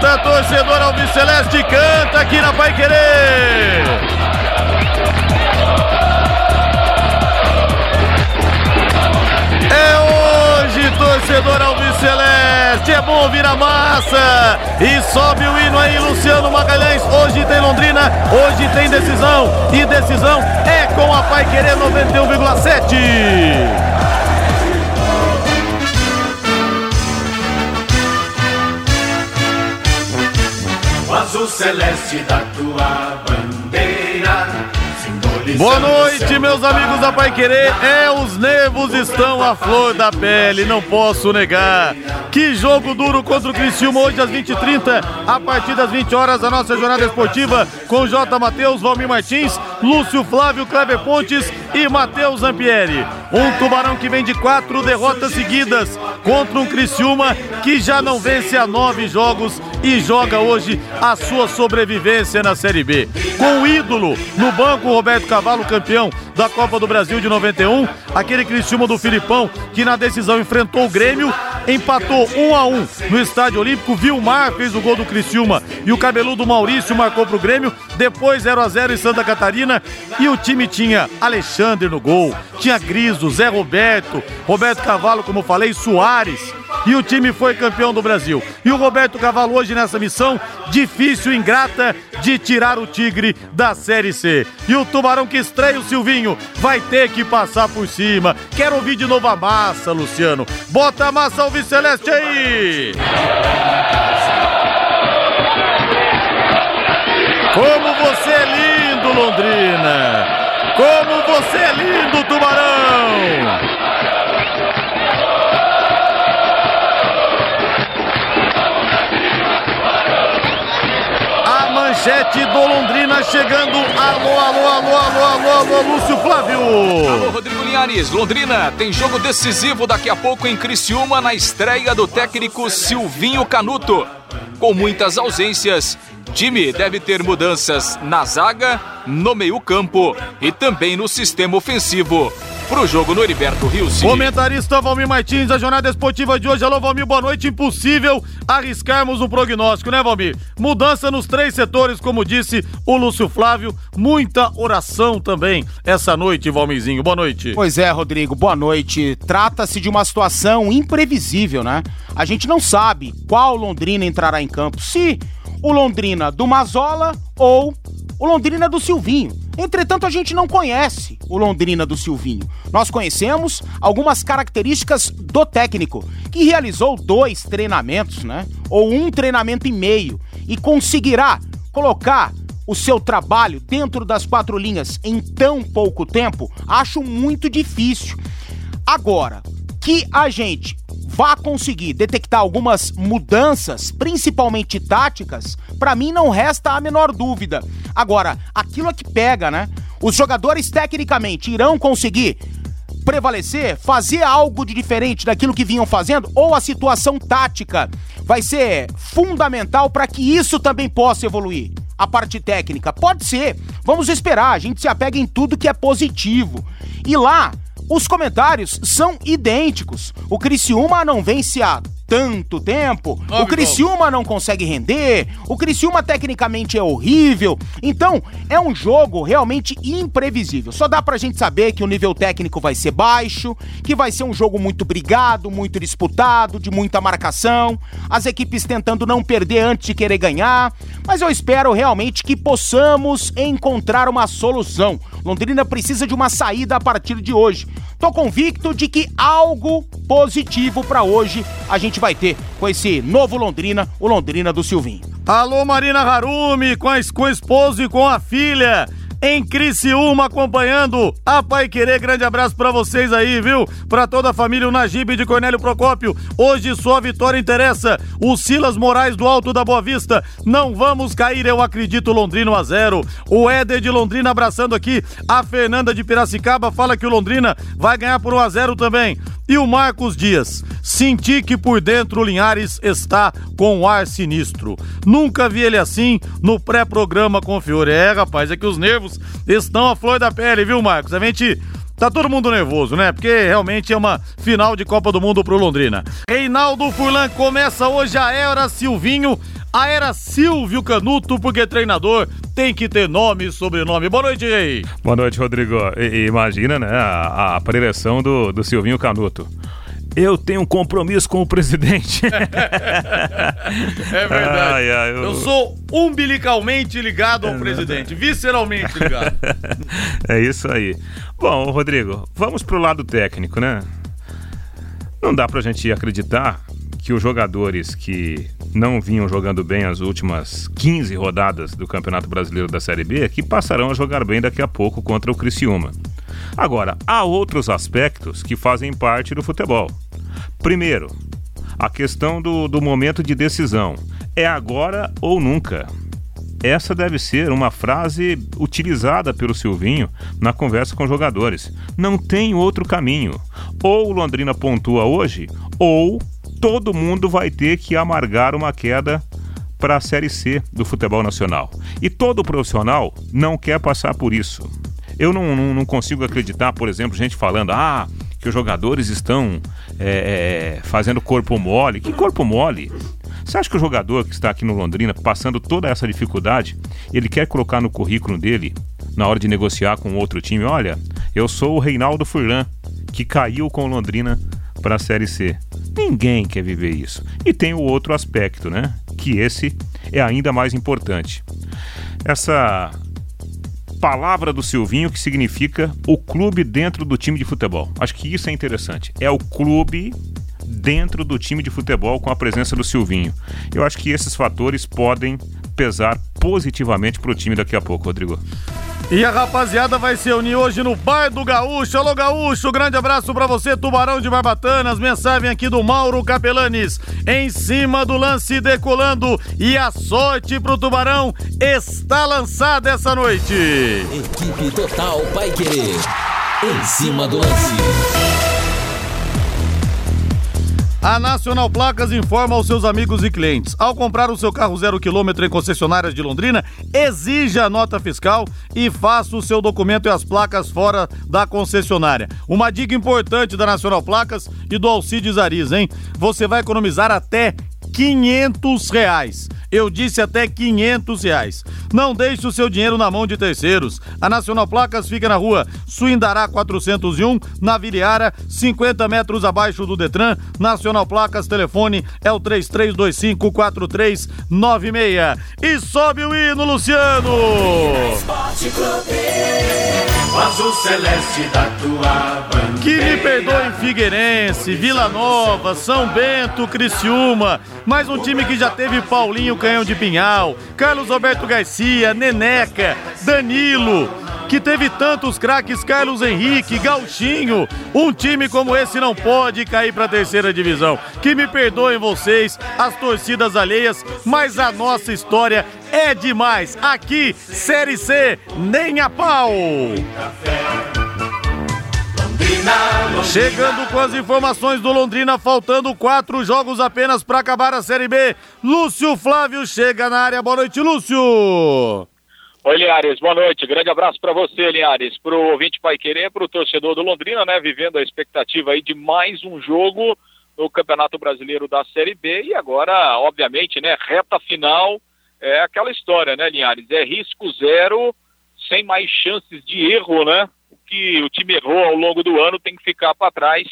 Canta, torcedor Alves Celeste, canta aqui na Pai Querer. É hoje, torcedor Alves Celeste. É bom ouvir a massa. E sobe o hino aí, Luciano Magalhães. Hoje tem Londrina, hoje tem decisão. E decisão é com a Pai Querer 91,7. Azul celeste da tua bandeira. Boa noite, meus amigos da Pai Querer. É, os nervos estão à flor da pele, não posso negar. Que jogo duro contra o Criciúma hoje às 20h30, a partir das 20 horas, a nossa jornada esportiva com J. Matheus, Valmir Martins, Lúcio Flávio, Kleber Pontes e Matheus Zampieri. Um tubarão que vem de quatro derrotas seguidas contra um Criciúma que já não vence há nove jogos e joga hoje a sua sobrevivência na Série B. Com o ídolo no banco, Roberto Cavalo, campeão da Copa do Brasil de 91, aquele Criciúma do Filipão que na decisão enfrentou o Grêmio, empatou um a um no Estádio Olímpico, Vilmar fez o gol do Criciúma e o cabeludo Maurício marcou pro Grêmio, depois 0 a 0 em Santa Catarina. E o time tinha Alexandre no gol, tinha Griso, Zé Roberto, Roberto Cavalo, como falei, Soares, e o time foi campeão do Brasil. E o Roberto Cavalo hoje nessa missão difícil, ingrata, de tirar o Tigre da Série C. E o Tubarão que estreia o Silvinho vai ter que passar por cima. Quero ouvir de novo a massa, Luciano. Bota a massa Alves Celeste aí! Como você é lindo, Londrina! Como você é lindo, Tubarão! Manchete do Londrina chegando. Alô, alô, alô, alô, alô, alô, Lúcio Flávio. Alô, Rodrigo Linhares. Londrina tem jogo decisivo daqui a pouco em Criciúma na estreia do técnico Silvinho Canuto. Com muitas ausências, time deve ter mudanças na zaga, no meio-campo e também no sistema ofensivo. Pro jogo no Heriberto Rios. Comentarista Valmir Martins, a jornada esportiva de hoje. Alô, Valmir, boa noite. Impossível arriscarmos um prognóstico, né, Valmir? Mudança nos três setores, como disse o Lúcio Flávio. Muita oração também essa noite, Valmirzinho. Boa noite. Pois é, Rodrigo, boa noite. Trata-se de uma situação imprevisível, né? A gente não sabe qual Londrina entrará em campo. Se o Londrina do Mazola ou o Londrina do Silvinho. Entretanto, a gente não conhece o Londrina do Silvinho. Nós conhecemos algumas características do técnico, que realizou dois treinamentos, né? Ou um treinamento e meio, e conseguirá colocar o seu trabalho dentro das quatro linhas em tão pouco tempo, acho muito difícil. Agora, que a gente vá conseguir detectar algumas mudanças, principalmente táticas, para mim não resta a menor dúvida. Agora, aquilo é que pega, né? Os jogadores tecnicamente irão conseguir prevalecer, fazer algo de diferente daquilo que vinham fazendo, ou a situação tática vai ser fundamental para que isso também possa evoluir. A parte técnica pode ser. Vamos esperar, a gente se apega em tudo que é positivo. E lá, os comentários são idênticos. O Criciúma não vence há tanto tempo. o Criciúma não consegue render. O Criciúma tecnicamente é horrível. Então, é um jogo realmente imprevisível. Só dá pra gente saber que o nível técnico vai ser baixo, que vai ser um jogo muito brigado, muito disputado, de muita marcação. As equipes tentando não perder antes de querer ganhar. Mas eu espero realmente que possamos encontrar uma solução. Londrina precisa de uma saída a partir de hoje. Tô convicto de que algo positivo pra hoje a gente vai ter com esse novo Londrina, o Londrina do Silvinho. Alô, Marina Harumi, com, a, com o esposo e com a filha. Em Criciúma, acompanhando a Pai Querer. Grande abraço para vocês aí, viu? Para toda a família, o Najib de Cornélio Procópio. Hoje sua vitória interessa. O Silas Moraes do Alto da Boa Vista. Não vamos cair, eu acredito, Londrino a zero. O Éder de Londrina abraçando aqui. A Fernanda de Piracicaba fala que o Londrina vai ganhar por 1 a 0 também. E o Marcos Dias, senti que por dentro o Linhares está com um ar sinistro. Nunca vi ele assim no pré-programa com o Fiore. É, rapaz, é que os nervos estão à flor da pele, viu, Marcos? A gente Tá todo mundo nervoso, né? Porque realmente é uma final de Copa do Mundo pro Londrina. Reinaldo Furlan começa hoje a Era Silvinho, a Era Silvio Canuto, porque treinador tem que ter nome e sobrenome. Boa noite, Rei. Boa noite, Rodrigo. I imagina, né, a, a preleção do, do Silvinho Canuto. Eu tenho um compromisso com o presidente. é verdade. Ai, ai, eu... eu... sou umbilicalmente ligado ao presidente, visceralmente ligado. é isso aí. Bom, Rodrigo, vamos pro lado técnico, né? Não dá pra gente acreditar que os jogadores que não vinham jogando bem as últimas 15 rodadas do Campeonato Brasileiro da Série B que passarão a jogar bem daqui a pouco contra o Criciúma. Agora, há outros aspectos que fazem parte do futebol. Primeiro, a questão do, do momento de decisão. É agora ou nunca. Essa deve ser uma frase utilizada pelo Silvinho na conversa com jogadores. Não tem outro caminho. Ou o Londrina pontua hoje, ou todo mundo vai ter que amargar uma queda para a Série C do futebol nacional. E todo profissional não quer passar por isso. Eu não, não, não consigo acreditar, por exemplo, gente falando, ah, que os jogadores estão é, é, fazendo corpo mole. Que corpo mole? Você acha que o jogador que está aqui no Londrina, passando toda essa dificuldade, ele quer colocar no currículo dele, na hora de negociar com outro time, olha, eu sou o Reinaldo Furlan, que caiu com o Londrina para a Série C. Ninguém quer viver isso. E tem o outro aspecto, né? Que esse é ainda mais importante. Essa palavra do Silvinho que significa o clube dentro do time de futebol. Acho que isso é interessante. É o clube dentro do time de futebol com a presença do Silvinho. Eu acho que esses fatores podem pesar positivamente para o time daqui a pouco, Rodrigo. E a rapaziada vai se unir hoje no Bar do Gaúcho. Alô, Gaúcho, grande abraço para você, Tubarão de Barbatanas. Mensagem aqui do Mauro Capelanes. Em cima do lance decolando. E a sorte pro Tubarão está lançada essa noite. Equipe Total Paiquerê. Em cima do lance. A Nacional Placas informa aos seus amigos e clientes: ao comprar o seu carro zero quilômetro em concessionárias de Londrina, exija a nota fiscal e faça o seu documento e as placas fora da concessionária. Uma dica importante da Nacional Placas e do Alcides Ariz, hein? Você vai economizar até 500 reais. Eu disse até 500 reais. Não deixe o seu dinheiro na mão de terceiros. A Nacional Placas fica na rua Suindará 401, na Viriara, 50 metros abaixo do Detran. Nacional Placas, telefone é o 33254396. E sobe o hino, Luciano! Que me perdoem Figueirense, Vila Nova, São Bento, Criciúma. Mais um time que já teve Paulinho Canhão de Pinhal, Carlos Alberto Garcia, Neneca, Danilo, que teve tantos craques, Carlos Henrique, Gauchinho. Um time como esse não pode cair para a terceira divisão. Que me perdoem vocês, as torcidas alheias, mas a nossa história é demais. Aqui, Série C, nem a pau. Chegando com as informações do Londrina, faltando quatro jogos apenas para acabar a Série B. Lúcio Flávio chega na área. Boa noite, Lúcio. Oi, Linhares, boa noite. Grande abraço para você, Linhares, para o ouvinte Pai Querer, para o torcedor do Londrina, né, vivendo a expectativa aí de mais um jogo no Campeonato Brasileiro da Série B e agora, obviamente, né, reta final, é aquela história, né, Linhares, é risco zero, sem mais chances de erro, né, que o time errou ao longo do ano tem que ficar para trás,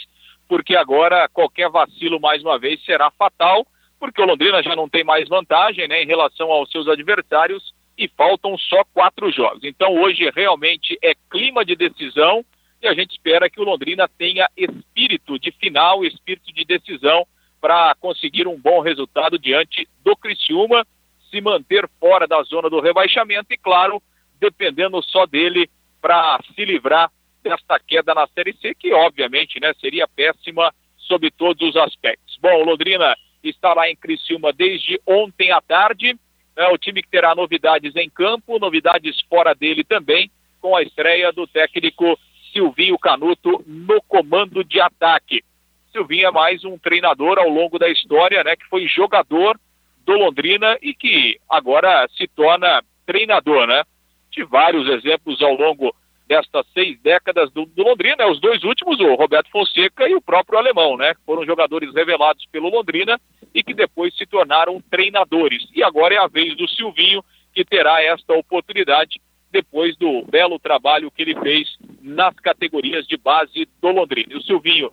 porque agora qualquer vacilo mais uma vez será fatal, porque o Londrina já não tem mais vantagem né, em relação aos seus adversários e faltam só quatro jogos. Então hoje realmente é clima de decisão e a gente espera que o Londrina tenha espírito de final, espírito de decisão para conseguir um bom resultado diante do Criciúma, se manter fora da zona do rebaixamento e, claro, dependendo só dele para se livrar desta queda na Série C, que obviamente né, seria péssima sob todos os aspectos. Bom, Londrina está lá em Criciúma desde ontem à tarde. É o time que terá novidades em campo, novidades fora dele também, com a estreia do técnico Silvinho Canuto no comando de ataque. Silvinho é mais um treinador ao longo da história, né, que foi jogador do Londrina e que agora se torna treinador, né? De vários exemplos ao longo destas seis décadas do, do Londrina, os dois últimos, o Roberto Fonseca e o próprio Alemão, né? Foram jogadores revelados pelo Londrina e que depois se tornaram treinadores. E agora é a vez do Silvinho, que terá esta oportunidade depois do belo trabalho que ele fez nas categorias de base do Londrina. E o Silvinho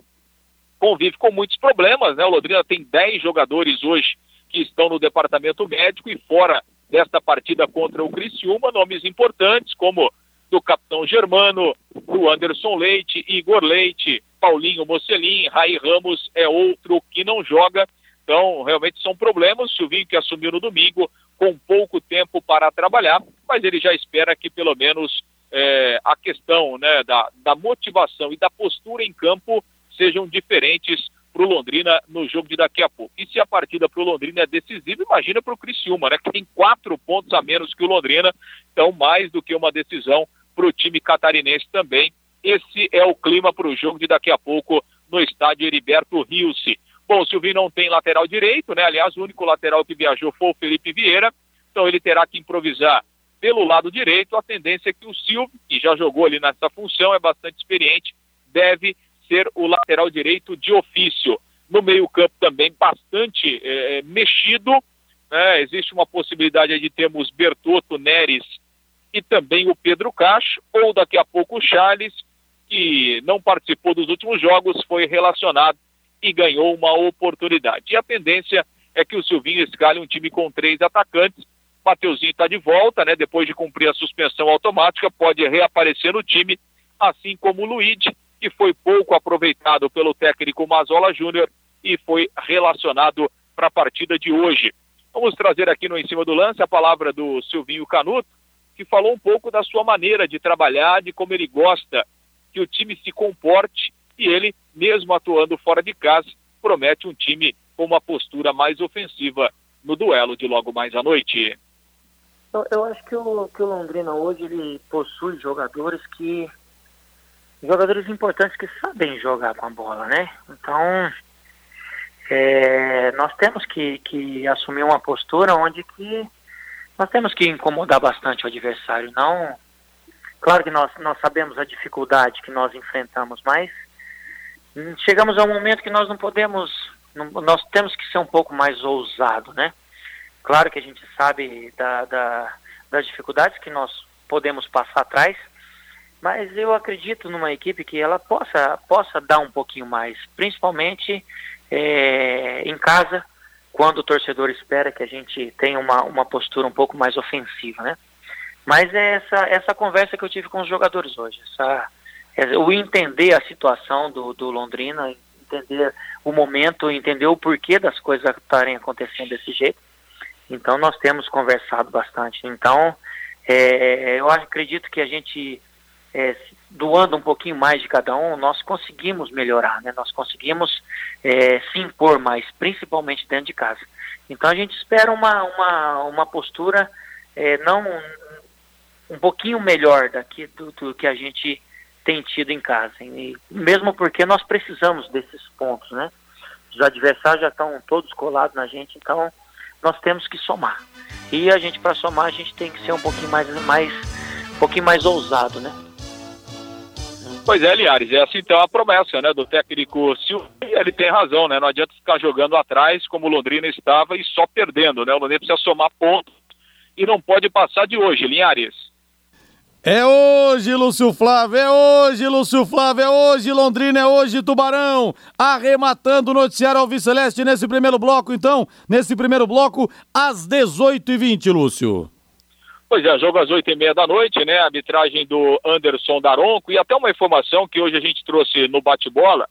convive com muitos problemas, né? O Londrina tem 10 jogadores hoje que estão no departamento médico e fora desta partida contra o Criciúma, nomes importantes como do capitão Germano, do Anderson Leite, Igor Leite, Paulinho Mocelin, Rai Ramos é outro que não joga. Então, realmente são problemas. Silvinho que assumiu no domingo, com pouco tempo para trabalhar, mas ele já espera que pelo menos é, a questão né, da, da motivação e da postura em campo sejam diferentes para o Londrina no jogo de daqui a pouco. E se a partida para o Londrina é decisiva, imagina para o Criciúma, né, que tem quatro pontos a menos que o Londrina, então mais do que uma decisão para o time catarinense também. Esse é o clima para o jogo de daqui a pouco no estádio Heriberto Rilse. Bom, o Silvinho não tem lateral direito, né? Aliás, o único lateral que viajou foi o Felipe Vieira, então ele terá que improvisar pelo lado direito. A tendência é que o Silvio, que já jogou ali nessa função, é bastante experiente, deve ser o lateral direito de ofício. No meio-campo também bastante é, mexido. Né? Existe uma possibilidade de termos Bertotto, Neres e também o Pedro Cacho, ou daqui a pouco o Charles, que não participou dos últimos jogos, foi relacionado e ganhou uma oportunidade. E a tendência é que o Silvinho escale um time com três atacantes. Mateuzinho está de volta, né? Depois de cumprir a suspensão automática, pode reaparecer no time, assim como o Luigi, que foi pouco aproveitado pelo técnico Mazola Júnior e foi relacionado para a partida de hoje. Vamos trazer aqui no Em Cima do Lance a palavra do Silvinho Canuto, que falou um pouco da sua maneira de trabalhar, de como ele gosta que o time se comporte e ele, mesmo atuando fora de casa, promete um time com uma postura mais ofensiva no duelo de logo mais à noite. Eu, acho que o, que o Londrina hoje ele possui jogadores que jogadores importantes que sabem jogar com a bola, né? Então é, nós temos que, que assumir uma postura onde que nós temos que incomodar bastante o adversário. Não, claro que nós, nós sabemos a dificuldade que nós enfrentamos, mas chegamos a um momento que nós não podemos, não, nós temos que ser um pouco mais ousado, né? Claro que a gente sabe da, da, das dificuldades que nós podemos passar atrás, mas eu acredito numa equipe que ela possa, possa dar um pouquinho mais, principalmente é, em casa, quando o torcedor espera que a gente tenha uma, uma postura um pouco mais ofensiva, né? Mas é essa, essa conversa que eu tive com os jogadores hoje, essa, é, o entender a situação do, do Londrina, entender o momento, entender o porquê das coisas estarem acontecendo desse jeito. Então nós temos conversado bastante. Então é, eu acredito que a gente é, doando um pouquinho mais de cada um, nós conseguimos melhorar, né? Nós conseguimos é, se impor mais, principalmente dentro de casa. Então a gente espera uma, uma, uma postura é, não um pouquinho melhor daqui do, do, que a gente tem tido em casa. E mesmo porque nós precisamos desses pontos, né? Os adversários já estão todos colados na gente, então nós temos que somar. E a gente para somar a gente tem que ser um pouquinho mais, mais um pouquinho mais ousado, né? Pois é, Liares, essa então é a promessa né, do técnico Silva. Ele tem razão, né? Não adianta ficar jogando atrás como o Londrina estava e só perdendo, né? O Londrina precisa somar pontos e não pode passar de hoje, Linhares. É hoje, Lúcio Flávio, é hoje, Lúcio Flávio, é hoje, Londrina, é hoje, Tubarão. Arrematando o noticiário Alves Celeste nesse primeiro bloco, então, nesse primeiro bloco, às 18h20, Lúcio. Pois é, jogo às oito e meia da noite, né? Arbitragem do Anderson Daronco e até uma informação que hoje a gente trouxe no bate-bola,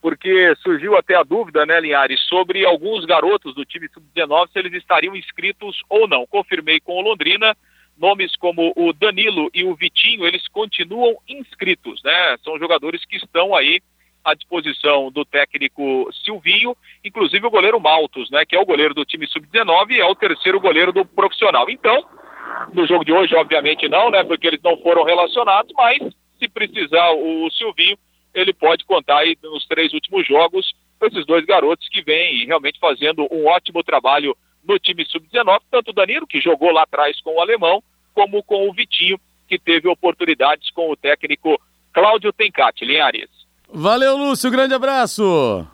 porque surgiu até a dúvida, né, Linhares, sobre alguns garotos do time sub-19 se eles estariam inscritos ou não. Confirmei com o Londrina, nomes como o Danilo e o Vitinho, eles continuam inscritos, né? São jogadores que estão aí à disposição do técnico Silvinho, inclusive o goleiro Maltos, né? Que é o goleiro do time sub-19 e é o terceiro goleiro do profissional. Então, no jogo de hoje, obviamente não, né? Porque eles não foram relacionados, mas se precisar o Silvinho, ele pode contar aí nos três últimos jogos com esses dois garotos que vêm realmente fazendo um ótimo trabalho no time sub-19, tanto o Danilo, que jogou lá atrás com o alemão, como com o Vitinho, que teve oportunidades com o técnico Cláudio Tencati, Linhares. Valeu, Lúcio, grande abraço.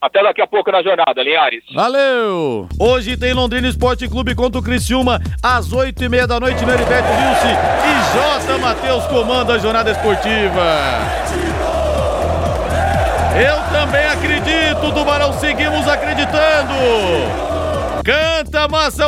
Até daqui a pouco na jornada, Linhares. Valeu! Hoje tem Londrina Esporte Clube contra o Criciúma, às oito e meia da noite no Heriberto Wilson. E J. Matheus comanda a jornada esportiva. Eu também acredito, Tubarão, seguimos acreditando. Canta, Massa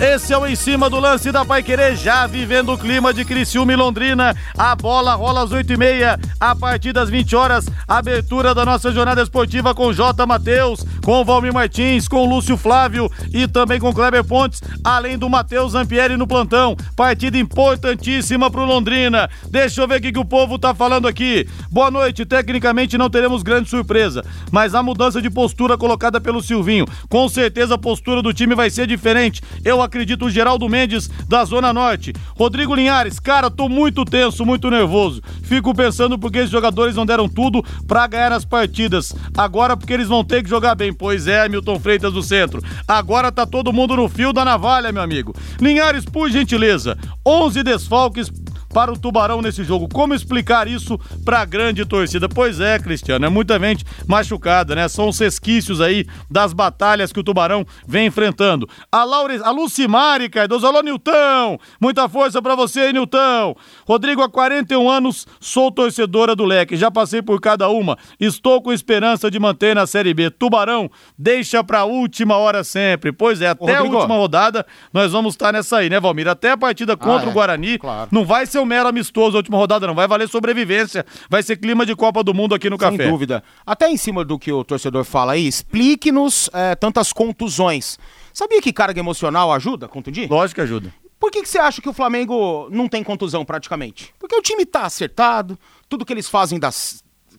Esse é o em cima do lance da Pai Querer, já vivendo o clima de Criciúma e Londrina. A bola rola às 8 e meia, a partir das 20 horas. Abertura da nossa jornada esportiva com J. Matheus, com Valmir Martins, com Lúcio Flávio e também com Kleber Pontes, além do Matheus Zampieri no plantão. Partida importantíssima pro Londrina. Deixa eu ver o que, que o povo tá falando aqui. Boa noite. Tecnicamente não teremos grande surpresa, mas a mudança de postura colocada pelo Silvinho, com certeza a postura do time vai ser diferente. Eu acredito o Geraldo Mendes da Zona Norte. Rodrigo Linhares, cara, tô muito tenso, muito nervoso. Fico pensando porque esses jogadores não deram tudo para ganhar as partidas. Agora porque eles vão ter que jogar bem. Pois é, Milton Freitas do Centro. Agora tá todo mundo no fio da navalha, meu amigo. Linhares, por gentileza, 11 desfalques para o Tubarão nesse jogo. Como explicar isso para a grande torcida? Pois é, Cristiano, é muita gente machucada, né? São os resquícios aí das batalhas que o Tubarão vem enfrentando. A, Laure... a Lucimari Cardoso, alô, Nilton! Muita força para você aí, Nilton! Rodrigo, há 41 anos, sou torcedora do Leque, já passei por cada uma, estou com esperança de manter na Série B. Tubarão, deixa pra última hora sempre. Pois é, até Rodrigo. a última rodada nós vamos estar nessa aí, né, Valmir? Até a partida contra ah, é. o Guarani, claro. não vai ser um mero amistoso a última rodada, não. Vai valer sobrevivência. Vai ser clima de Copa do Mundo aqui no Sem Café. Sem dúvida. Até em cima do que o torcedor fala aí, explique-nos é, tantas contusões. Sabia que carga emocional ajuda a contundir? Lógico que ajuda. Por que, que você acha que o Flamengo não tem contusão praticamente? Porque o time tá acertado, tudo que eles fazem dá,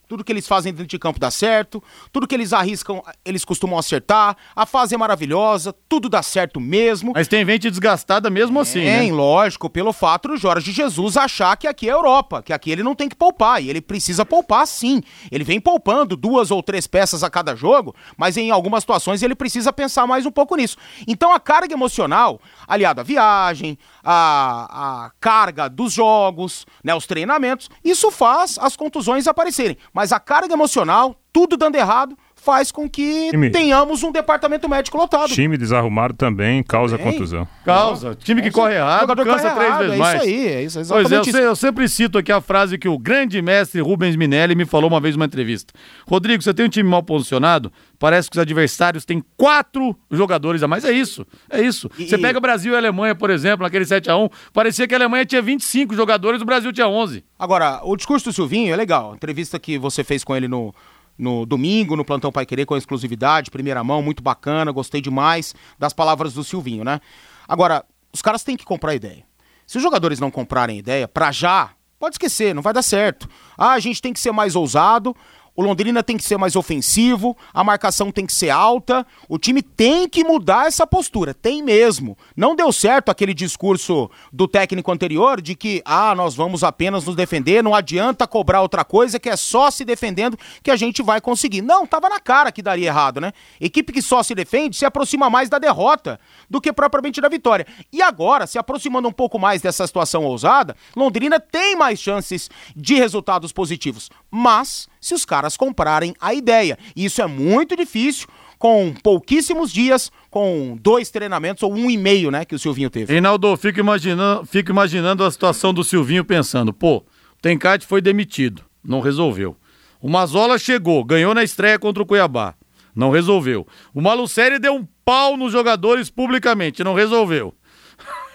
tudo que eles fazem dentro de campo dá certo, tudo que eles arriscam, eles costumam acertar, a fase é maravilhosa, tudo dá certo mesmo. Mas tem gente desgastada mesmo assim, né? lógico, pelo fato do Jorge Jesus achar que aqui é Europa, que aqui ele não tem que poupar, e ele precisa poupar sim. Ele vem poupando duas ou três peças a cada jogo, mas em algumas situações ele precisa pensar mais um pouco nisso. Então a carga emocional, aliada à viagem, a, a carga dos jogos, né, os treinamentos, isso faz as contusões aparecerem. Mas a carga emocional, tudo dando errado, faz com que time. tenhamos um departamento médico lotado. Time desarrumado também causa também. contusão. Causa. Time que é corre errado, cansa três errado, vezes é mais. Isso aí, é isso, pois é, eu, eu, sempre cito aqui a frase que o grande mestre Rubens Minelli me falou uma vez numa entrevista. Rodrigo, você tem um time mal posicionado? Parece que os adversários têm quatro jogadores a mais. É isso, é isso. E, você pega Brasil e Alemanha, por exemplo, naquele 7x1, parecia que a Alemanha tinha 25 jogadores, o Brasil tinha 11. Agora, o discurso do Silvinho é legal. A entrevista que você fez com ele no, no domingo, no Plantão Pai Querer, com exclusividade, primeira mão, muito bacana, gostei demais das palavras do Silvinho, né? Agora, os caras têm que comprar ideia. Se os jogadores não comprarem ideia, pra já, pode esquecer, não vai dar certo. Ah, a gente tem que ser mais ousado, o Londrina tem que ser mais ofensivo, a marcação tem que ser alta, o time tem que mudar essa postura, tem mesmo. Não deu certo aquele discurso do técnico anterior de que, ah, nós vamos apenas nos defender, não adianta cobrar outra coisa, que é só se defendendo que a gente vai conseguir. Não, tava na cara que daria errado, né? Equipe que só se defende se aproxima mais da derrota do que propriamente da vitória. E agora, se aproximando um pouco mais dessa situação ousada, Londrina tem mais chances de resultados positivos. Mas se os caras comprarem a ideia. E isso é muito difícil com pouquíssimos dias, com dois treinamentos ou um e meio, né, que o Silvinho teve. Reinaldo, fico imaginando, fico imaginando a situação do Silvinho pensando, pô, Tencate foi demitido, não resolveu. O Mazola chegou, ganhou na estreia contra o Cuiabá, não resolveu. O Malucelli deu um pau nos jogadores publicamente, não resolveu.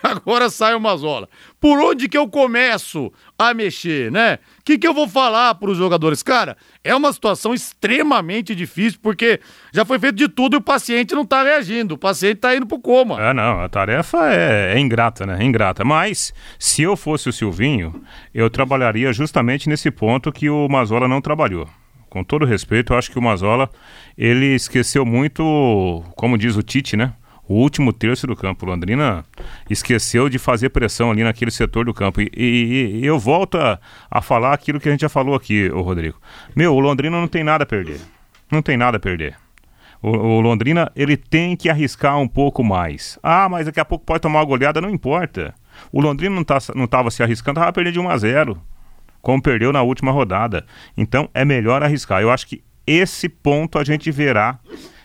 Agora sai o Mazola. Por onde que eu começo a mexer, né? O que, que eu vou falar para os jogadores? Cara, é uma situação extremamente difícil, porque já foi feito de tudo e o paciente não está reagindo. O paciente está indo pro coma. É, não, a tarefa é, é ingrata, né? É ingrata. Mas, se eu fosse o Silvinho, eu trabalharia justamente nesse ponto que o Mazola não trabalhou com todo respeito, eu acho que o Mazola, ele esqueceu muito, como diz o Tite, né? O último terço do campo. Londrina esqueceu de fazer pressão ali naquele setor do campo. E, e, e eu volto a, a, falar aquilo que a gente já falou aqui, o Rodrigo. Meu, o Londrina não tem nada a perder. Não tem nada a perder. O, o, Londrina, ele tem que arriscar um pouco mais. Ah, mas daqui a pouco pode tomar uma goleada, não importa. O Londrina não, tá, não tava se arriscando, tava perdendo de 1 a 0 como perdeu na última rodada. Então é melhor arriscar. Eu acho que esse ponto a gente verá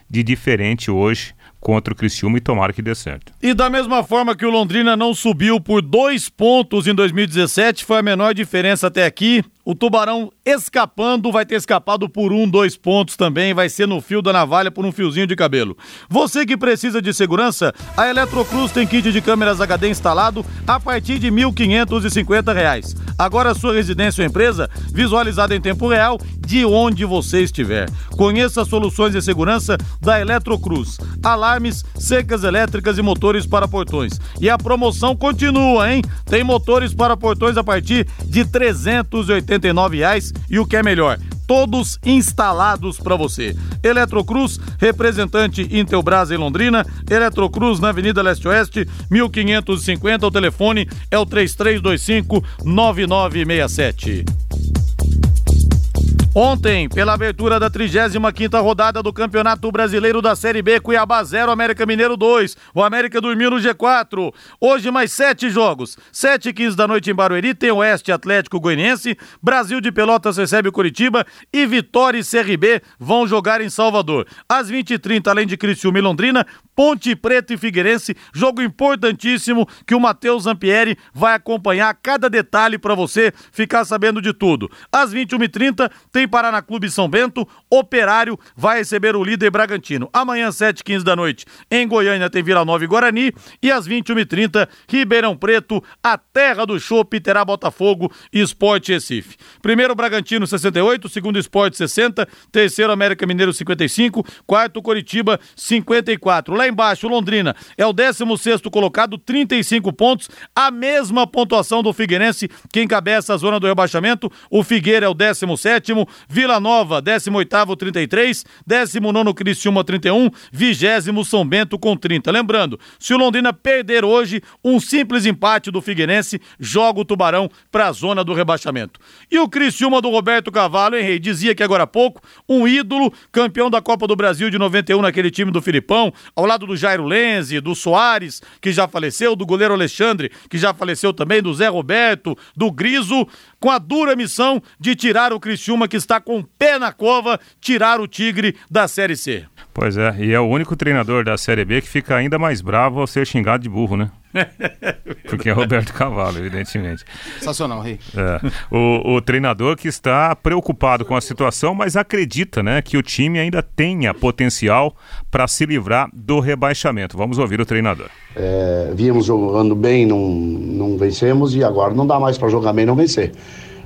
de diferente hoje contra o Criciúma e tomara que dê certo. E da mesma forma que o Londrina não subiu por dois pontos em 2017, foi a menor diferença até aqui. O Tubarão escapando, vai ter escapado por um, dois pontos também, vai ser no fio da navalha por um fiozinho de cabelo. Você que precisa de segurança, a Eletrocruz tem kit de câmeras HD instalado a partir de R$ 1.550. Agora sua residência ou empresa visualizada em tempo real de onde você estiver. Conheça as soluções de segurança da Eletrocruz. Alarmes, secas elétricas e motores para portões. E a promoção continua, hein? Tem motores para portões a partir de 380 reais e o que é melhor, todos instalados para você. Eletrocruz, representante Intelbras em Londrina, Eletrocruz na Avenida Leste Oeste, 1550, o telefone é o 3325 9967. Ontem, pela abertura da 35ª rodada do Campeonato Brasileiro da Série B, Cuiabá 0, América Mineiro 2. O América dormiu no G4. Hoje mais sete jogos. 7 e 15 da noite em Barueri tem Oeste Atlético Goianiense, Brasil de Pelotas recebe o Curitiba e Vitória e CRB vão jogar em Salvador. Às 20h30, além de Criciúma e Londrina, Ponte Preta e Figueirense, jogo importantíssimo que o Matheus Zampieri vai acompanhar cada detalhe para você ficar sabendo de tudo. Às 21h30 tem Paraná Clube São Bento, Operário vai receber o líder Bragantino. Amanhã, 7h15 da noite, em Goiânia tem Vila Nova e Guarani e às 21h30, Ribeirão Preto, a terra do chopp, terá Botafogo e Esporte Recife. Primeiro Bragantino 68, segundo Esporte 60, terceiro América Mineiro 55, quarto Coritiba 54. Lá embaixo, Londrina é o 16 colocado, 35 pontos, a mesma pontuação do Figueirense, que encabeça a zona do rebaixamento. O Figueira é o 17, Vila Nova, 18, 33, 19 Criciúma, 31, 20 São Bento com 30. Lembrando, se o Londrina perder hoje, um simples empate do Figueirense joga o Tubarão para a zona do rebaixamento. E o Criciúma do Roberto Cavalo, hein, Rei? Dizia que agora há pouco, um ídolo, campeão da Copa do Brasil de 91 naquele time do Filipão, ao lado lado do Jairo Lenze, do Soares, que já faleceu, do goleiro Alexandre, que já faleceu também, do Zé Roberto, do Griso, com a dura missão de tirar o Criciúma, que está com o pé na cova, tirar o Tigre da Série C. Pois é, e é o único treinador da Série B que fica ainda mais bravo ao ser xingado de burro, né? Porque é Roberto Cavalo, evidentemente. Sensacional, Rei. É. O, o, treinador que está preocupado com a situação, mas acredita né, que o time ainda tenha potencial para se livrar do rebaixamento. Vamos ouvir o treinador. É, víamos jogando bem, não, não vencemos, e agora não dá mais para jogar bem e não vencer.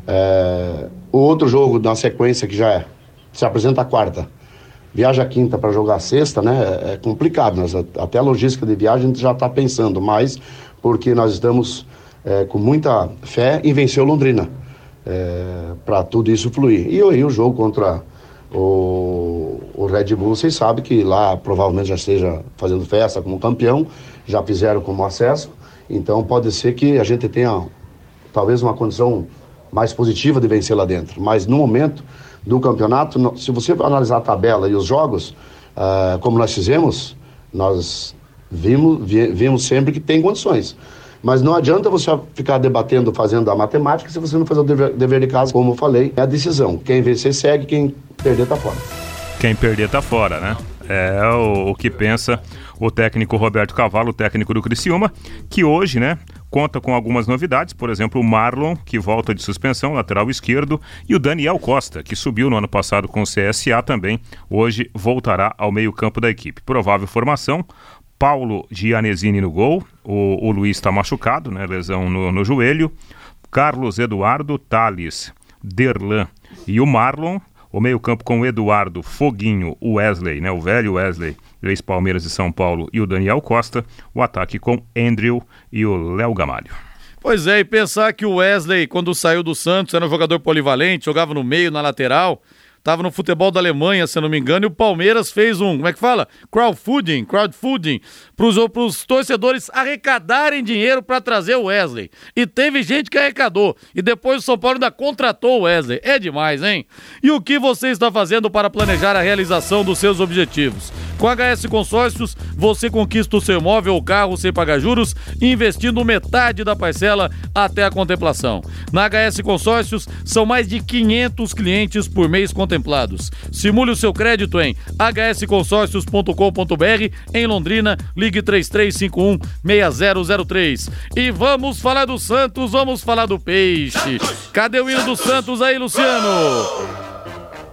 É, o outro jogo na sequência que já é, se apresenta a quarta viaja quinta para jogar sexta, né? É complicado. Nós, até a logística de viagem a gente já está pensando mais, porque nós estamos é, com muita fé em vencer o Londrina, é, para tudo isso fluir. E aí o jogo contra o, o Red Bull, vocês sabem que lá provavelmente já esteja fazendo festa como campeão, já fizeram como acesso, então pode ser que a gente tenha talvez uma condição mais positiva de vencer lá dentro. Mas no momento do campeonato, se você analisar a tabela e os jogos, uh, como nós fizemos, nós vimos, vimos sempre que tem condições. Mas não adianta você ficar debatendo, fazendo a matemática, se você não fazer o dever, dever de casa, como eu falei, é a decisão. Quem vencer segue, quem perder tá fora. Quem perder tá fora, né? É o, o que pensa o técnico Roberto Cavalo, o técnico do Criciúma, que hoje, né, conta com algumas novidades, por exemplo, o Marlon, que volta de suspensão, lateral esquerdo, e o Daniel Costa, que subiu no ano passado com o CSA também, hoje voltará ao meio-campo da equipe. Provável formação: Paulo Gianesini no gol. O, o Luiz está machucado, né? Lesão no, no joelho. Carlos Eduardo, Thales, Derlan e o Marlon. O meio-campo com o Eduardo, Foguinho, o Wesley, né? O velho Wesley, ex-Palmeiras de São Paulo, e o Daniel Costa. O ataque com Andrew e o Léo Gamalho. Pois é, e pensar que o Wesley, quando saiu do Santos, era um jogador polivalente, jogava no meio, na lateral, estava no futebol da Alemanha, se não me engano, e o Palmeiras fez um, como é que fala? Crowdfunding, crowdfunding, para os torcedores arrecadarem dinheiro para trazer o Wesley. E teve gente que arrecadou, e depois o São Paulo ainda contratou o Wesley. É demais, hein? E o que você está fazendo para planejar a realização dos seus objetivos? Com a HS Consórcios, você conquista o seu imóvel ou carro sem pagar juros, investindo metade da parcela até a contemplação. Na HS Consórcios, são mais de 500 clientes por mês contemplados. Simule o seu crédito em hsconsórcios.com.br em Londrina, ligue 3351 6003. E vamos falar do Santos, vamos falar do Peixe. Cadê o hino do Santos aí, Luciano?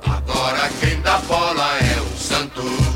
Agora quem dá bola é o Santos.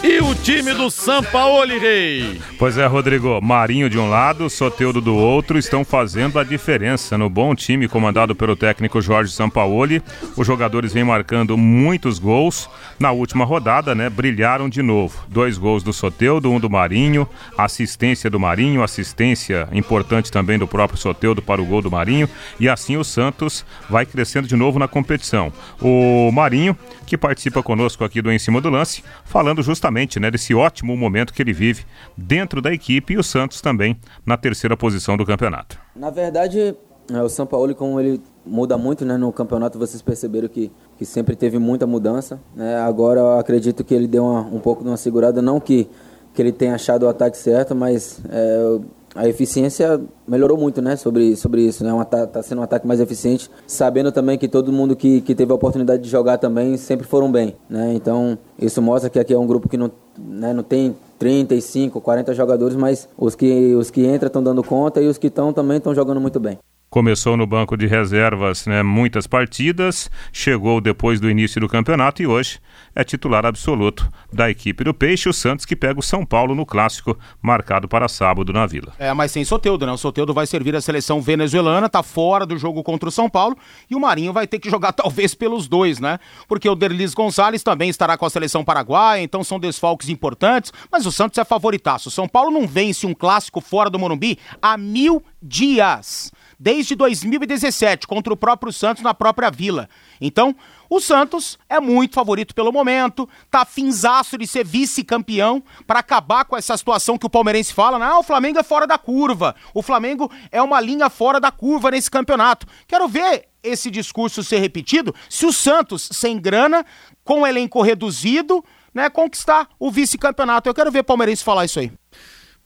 E o time do Sampaoli, Rei? Pois é, Rodrigo. Marinho de um lado, Soteudo do outro estão fazendo a diferença. No bom time comandado pelo técnico Jorge Sampaoli, os jogadores vêm marcando muitos gols. Na última rodada, né, brilharam de novo. Dois gols do Soteudo, um do Marinho, assistência do Marinho, assistência importante também do próprio Soteudo para o gol do Marinho. E assim o Santos vai crescendo de novo na competição. O Marinho, que participa conosco aqui do Em Cima do Lance, falando justamente né, desse ótimo momento que ele vive dentro da equipe e o Santos também na terceira posição do campeonato. Na verdade, é, o São Paulo, como ele muda muito né, no campeonato, vocês perceberam que, que sempre teve muita mudança. Né? Agora eu acredito que ele deu uma, um pouco de uma segurada, não que, que ele tenha achado o ataque certo, mas é, a eficiência melhorou muito, né, sobre, sobre isso, né, está tá sendo um ataque mais eficiente, sabendo também que todo mundo que, que teve a oportunidade de jogar também sempre foram bem, né, então isso mostra que aqui é um grupo que não, né, não tem 35, 40 jogadores, mas os que, os que entram estão dando conta e os que estão também estão jogando muito bem. Começou no banco de reservas né, muitas partidas, chegou depois do início do campeonato e hoje é titular absoluto da equipe do Peixe, o Santos que pega o São Paulo no clássico marcado para sábado na Vila. É, mas sem Soteudo, né? O Soteudo vai servir a seleção venezuelana, tá fora do jogo contra o São Paulo e o Marinho vai ter que jogar talvez pelos dois, né? Porque o Derlis Gonçalves também estará com a seleção paraguaia, então são desfalques importantes, mas o Santos é favoritaço. O São Paulo não vence um clássico fora do Morumbi há mil dias desde 2017 contra o próprio Santos na própria Vila. Então, o Santos é muito favorito pelo momento, tá finzaço de ser vice-campeão para acabar com essa situação que o palmeirense fala, ah, o Flamengo é fora da curva, o Flamengo é uma linha fora da curva nesse campeonato. Quero ver esse discurso ser repetido se o Santos, sem grana, com elenco reduzido, né, conquistar o vice-campeonato. Eu quero ver o palmeirense falar isso aí.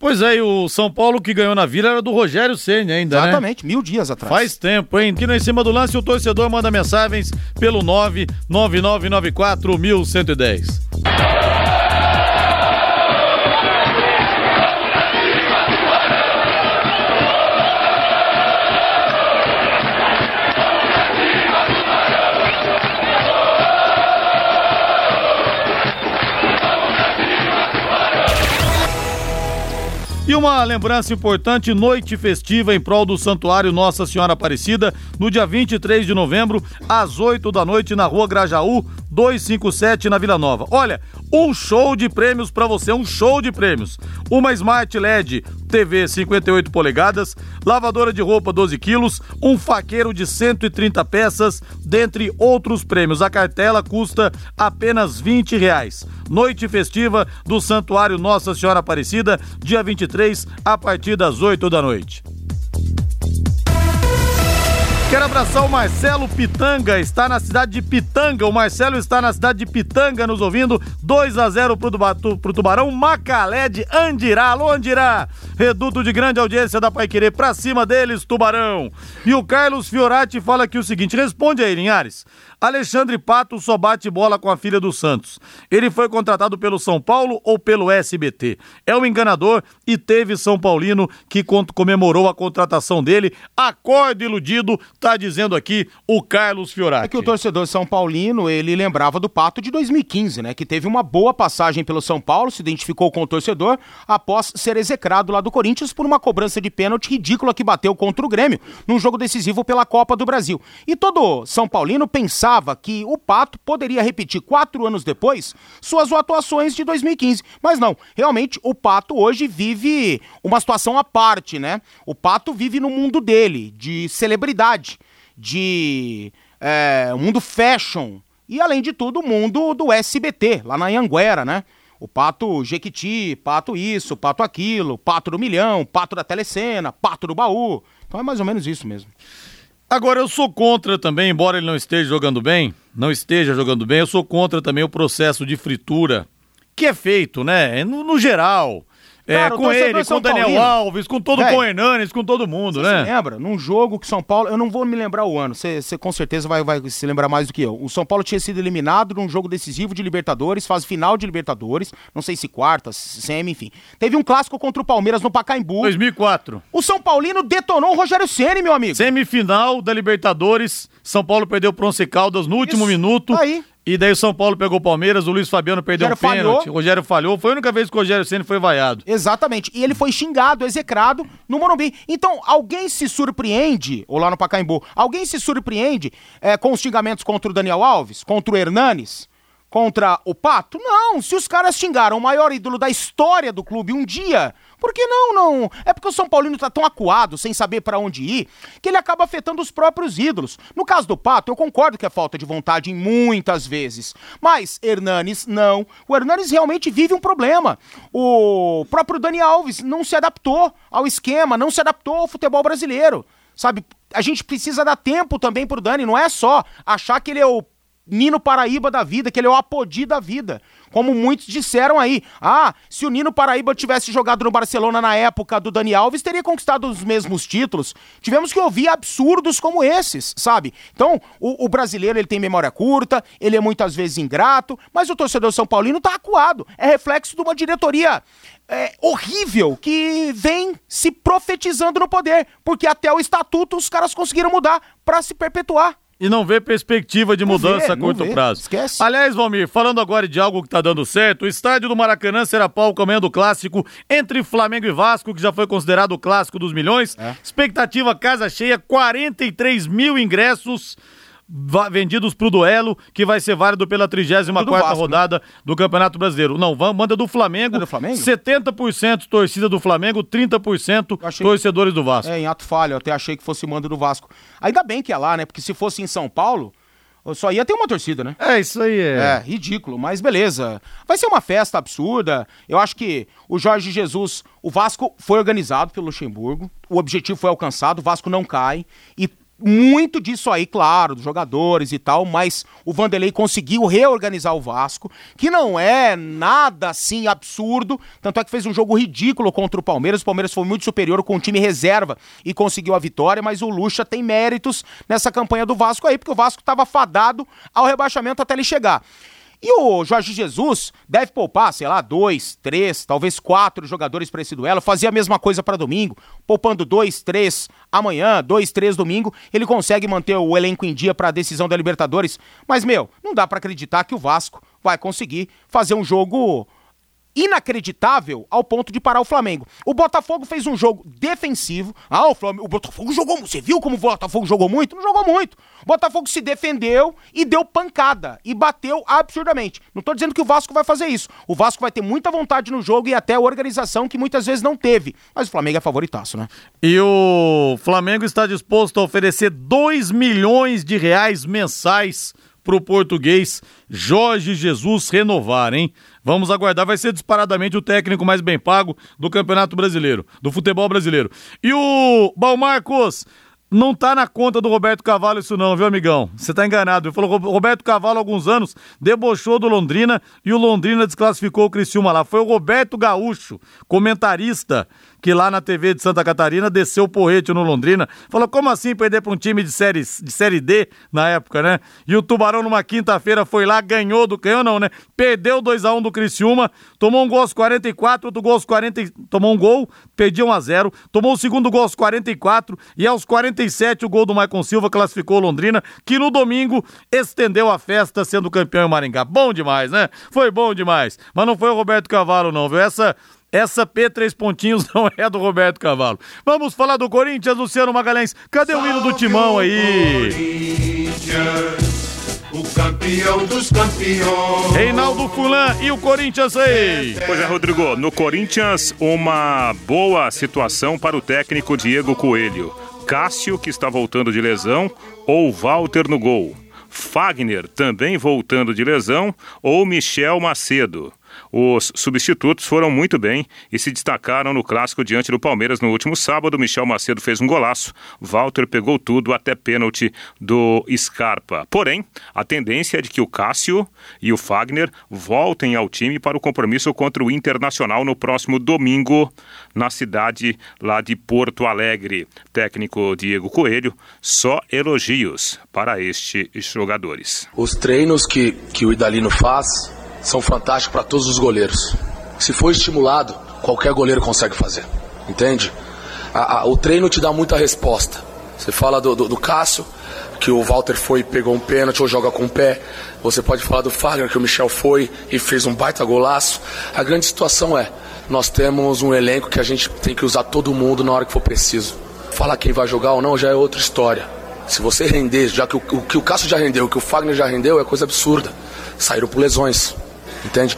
Pois é, e o São Paulo que ganhou na Vila era do Rogério Senna ainda, né? Exatamente, né? mil dias atrás. Faz tempo, hein? Aqui no Em Cima do Lance, o torcedor manda mensagens pelo 99994 1110. E uma lembrança importante: noite festiva em prol do Santuário Nossa Senhora Aparecida, no dia 23 de novembro, às 8 da noite, na rua Grajaú, 257, na Vila Nova. Olha, um show de prêmios para você, um show de prêmios. Uma Smart LED TV 58 polegadas, lavadora de roupa 12 quilos, um faqueiro de 130 peças, dentre outros prêmios. A cartela custa apenas 20 reais. Noite festiva do Santuário Nossa Senhora Aparecida, dia 23, a partir das 8 da noite. Quero abraçar o Marcelo Pitanga, está na cidade de Pitanga. O Marcelo está na cidade de Pitanga nos ouvindo. 2 a 0 pro, pro Tubarão. Macalé de Andirá. Alô, Andirá. Reduto de grande audiência da Pai Querer. Pra cima deles, Tubarão. E o Carlos Fiorati fala aqui o seguinte: responde aí, Linhares. Alexandre Pato só bate bola com a filha do Santos. Ele foi contratado pelo São Paulo ou pelo SBT? É um enganador e teve São Paulino que comemorou a contratação dele. Acorde iludido, tá dizendo aqui o Carlos Fiorati. É que o torcedor São Paulino, ele lembrava do Pato de 2015, né? Que teve uma boa passagem pelo São Paulo, se identificou com o torcedor após ser execrado lá do Corinthians por uma cobrança de pênalti ridícula que bateu contra o Grêmio num jogo decisivo pela Copa do Brasil. E todo São Paulino pensava que o Pato poderia repetir quatro anos depois suas atuações de 2015. Mas não, realmente o Pato hoje vive uma situação à parte, né? O Pato vive no mundo dele, de celebridade, de é, mundo fashion. E além de tudo, o mundo do SBT, lá na Anhanguera, né? O pato Jequiti, pato isso, pato aquilo, pato do milhão, pato da telecena, pato do baú. Então é mais ou menos isso mesmo. Agora, eu sou contra também, embora ele não esteja jogando bem, não esteja jogando bem, eu sou contra também o processo de fritura que é feito, né? No, no geral. É, Cara, o com ele, com o Daniel Paulino. Alves, com todo com o Hernanes, com todo mundo, Você né? se lembra? Num jogo que São Paulo, eu não vou me lembrar o ano, você com certeza vai, vai se lembrar mais do que eu. O São Paulo tinha sido eliminado num jogo decisivo de Libertadores, fase final de Libertadores, não sei se quarta, semi, enfim. Teve um clássico contra o Palmeiras no Pacaembu. 2004. O São Paulino detonou o Rogério Ceni, meu amigo. Semifinal da Libertadores, São Paulo perdeu pro Once Caldas no último Isso, minuto. aí. E daí o São Paulo pegou o Palmeiras, o Luiz Fabiano perdeu Rogério um pênalti, falhou. o Rogério falhou. Foi a única vez que o Rogério Ceni foi vaiado. Exatamente. E ele foi xingado, execrado no Morumbi. Então, alguém se surpreende, ou lá no Pacaembu, alguém se surpreende é, com os xingamentos contra o Daniel Alves, contra o Hernanes, contra o Pato? Não, se os caras xingaram o maior ídolo da história do clube um dia, por que não, não? É porque o São Paulino tá tão acuado, sem saber pra onde ir, que ele acaba afetando os próprios ídolos. No caso do Pato, eu concordo que é falta de vontade em muitas vezes. Mas Hernanes, não. O Hernanes realmente vive um problema. O próprio Dani Alves não se adaptou ao esquema, não se adaptou ao futebol brasileiro. Sabe, a gente precisa dar tempo também pro Dani, não é só achar que ele é o Nino Paraíba da vida, que ele é o apodi da vida. Como muitos disseram aí. Ah, se o Nino Paraíba tivesse jogado no Barcelona na época do Dani Alves, teria conquistado os mesmos títulos. Tivemos que ouvir absurdos como esses, sabe? Então, o, o brasileiro ele tem memória curta, ele é muitas vezes ingrato, mas o torcedor São Paulino tá acuado. É reflexo de uma diretoria é, horrível que vem se profetizando no poder, porque até o estatuto os caras conseguiram mudar pra se perpetuar. E não vê perspectiva de mudança vê, a curto vê. prazo. Esquece. Aliás, Valmir, falando agora de algo que tá dando certo, o estádio do Maracanã será palco amanhã do clássico entre Flamengo e Vasco, que já foi considerado o clássico dos milhões. É. Expectativa casa cheia, 43 mil ingressos vendidos pro duelo, que vai ser válido pela 34 Do Vasco, né? rodada do Campeonato Brasileiro. Não, manda do Flamengo. É do Flamengo? 70% torcida do Flamengo, 30% Eu achei- torcedores do Vasco. É, em ato falho, eu até achei que fosse mando do Vasco. Ainda bem que é lá, né? Porque se fosse em São Paulo, eu só ia ter uma torcida, né? É, isso aí É, ridículo, mas beleza. Vai ser uma festa absurda. Eu acho que o Jorge Jesus, o Vasco foi organizado pelo Luxemburgo, o objetivo foi alcançado, o Vasco não cai. E muito disso aí, claro, dos jogadores e tal, mas o Vanderlei conseguiu reorganizar o Vasco, que não é nada assim absurdo, tanto é que fez um jogo ridículo contra o Palmeiras, o Palmeiras foi muito superior com o time reserva e conseguiu a vitória, mas o Lucha tem méritos nessa campanha do Vasco aí, porque o Vasco estava fadado ao rebaixamento até ele chegar. E o Jorge Jesus deve poupar, sei lá, dois, três, talvez quatro jogadores para esse duelo. Fazia a mesma coisa para domingo, poupando dois, três amanhã, dois, três domingo. Ele consegue manter o elenco em dia para a decisão da Libertadores. Mas, meu, não dá para acreditar que o Vasco vai conseguir fazer um jogo inacreditável ao ponto de parar o Flamengo. O Botafogo fez um jogo defensivo. Ah, o, Flamengo, o Botafogo jogou. Você viu como o Botafogo jogou muito? Não jogou muito. O Botafogo se defendeu e deu pancada e bateu absurdamente. Não tô dizendo que o Vasco vai fazer isso. O Vasco vai ter muita vontade no jogo e até organização que muitas vezes não teve. Mas o Flamengo é favoritaço, né? E o Flamengo está disposto a oferecer 2 milhões de reais mensais pro português Jorge Jesus renovar, hein? Vamos aguardar, vai ser disparadamente o técnico mais bem pago do Campeonato Brasileiro, do futebol brasileiro. E o Balmarcos, Não tá na conta do Roberto Cavalo isso não, viu, amigão? Você tá enganado. Ele falou o Roberto Cavalo, há alguns anos, debochou do Londrina e o Londrina desclassificou o Criciúma lá. Foi o Roberto Gaúcho, comentarista, que lá na TV de Santa Catarina desceu o porrete no Londrina. Falou, como assim perder para um time de série, de série D na época, né? E o Tubarão numa quinta-feira foi lá, ganhou do... Ganhou não, né? Perdeu 2x1 um do Criciúma, tomou um gol aos 44, outro gol aos 40... Tomou um gol, perdia 1x0, tomou o segundo gol aos 44 e aos 47 o gol do Maicon Silva classificou o Londrina, que no domingo estendeu a festa sendo campeão em Maringá. Bom demais, né? Foi bom demais. Mas não foi o Roberto Cavalo não, viu? Essa essa P3 pontinhos não é do Roberto Cavalo. Vamos falar do Corinthians, Luciano Magalhães. Cadê o hino do Timão aí? O campeão dos campeões. Reinaldo Fulan e o Corinthians aí. Pois é, Rodrigo, no Corinthians, uma boa situação para o técnico Diego Coelho. Cássio, que está voltando de lesão, ou Walter no gol. Fagner, também voltando de lesão, ou Michel Macedo. Os substitutos foram muito bem e se destacaram no clássico diante do Palmeiras no último sábado. Michel Macedo fez um golaço, Walter pegou tudo até pênalti do Scarpa. Porém, a tendência é de que o Cássio e o Fagner voltem ao time para o compromisso contra o Internacional no próximo domingo na cidade lá de Porto Alegre. Técnico Diego Coelho, só elogios para estes jogadores. Os treinos que, que o Idalino faz são fantásticos para todos os goleiros. Se for estimulado, qualquer goleiro consegue fazer. Entende? A, a, o treino te dá muita resposta. Você fala do, do, do Cássio, que o Walter foi e pegou um pênalti ou joga com o pé. Você pode falar do Fagner, que o Michel foi e fez um baita golaço. A grande situação é, nós temos um elenco que a gente tem que usar todo mundo na hora que for preciso. Falar quem vai jogar ou não já é outra história. Se você render, já que o, o que o Cássio já rendeu, o que o Fagner já rendeu, é coisa absurda. Saíram por lesões. Entende?